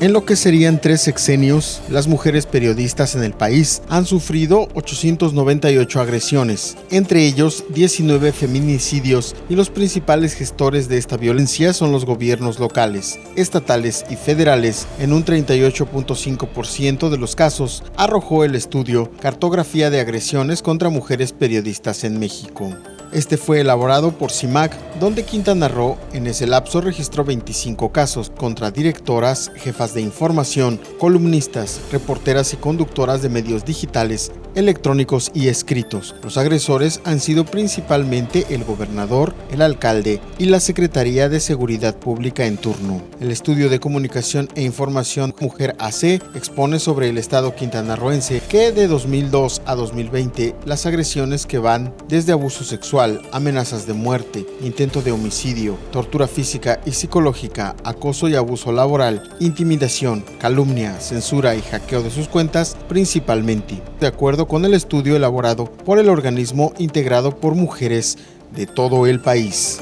En lo que serían tres sexenios, las mujeres periodistas en el país han sufrido 898 agresiones, entre ellos 19 feminicidios y los principales gestores de esta violencia son los gobiernos locales, estatales y federales. En un 38.5% de los casos arrojó el estudio Cartografía de agresiones contra mujeres periodistas en México. Este fue elaborado por CIMAC, donde Quintana Roo en ese lapso registró 25 casos contra directoras, jefas de información, columnistas, reporteras y conductoras de medios digitales, electrónicos y escritos. Los agresores han sido principalmente el gobernador, el alcalde y la Secretaría de Seguridad Pública en turno. El estudio de comunicación e información Mujer AC expone sobre el estado quintanarroense que de 2002 a 2020 las agresiones que van desde abuso sexual amenazas de muerte, de homicidio, tortura física y psicológica, acoso y abuso laboral, intimidación, calumnia, censura y hackeo de sus cuentas principalmente, de acuerdo con el estudio elaborado por el organismo integrado por mujeres de todo el país.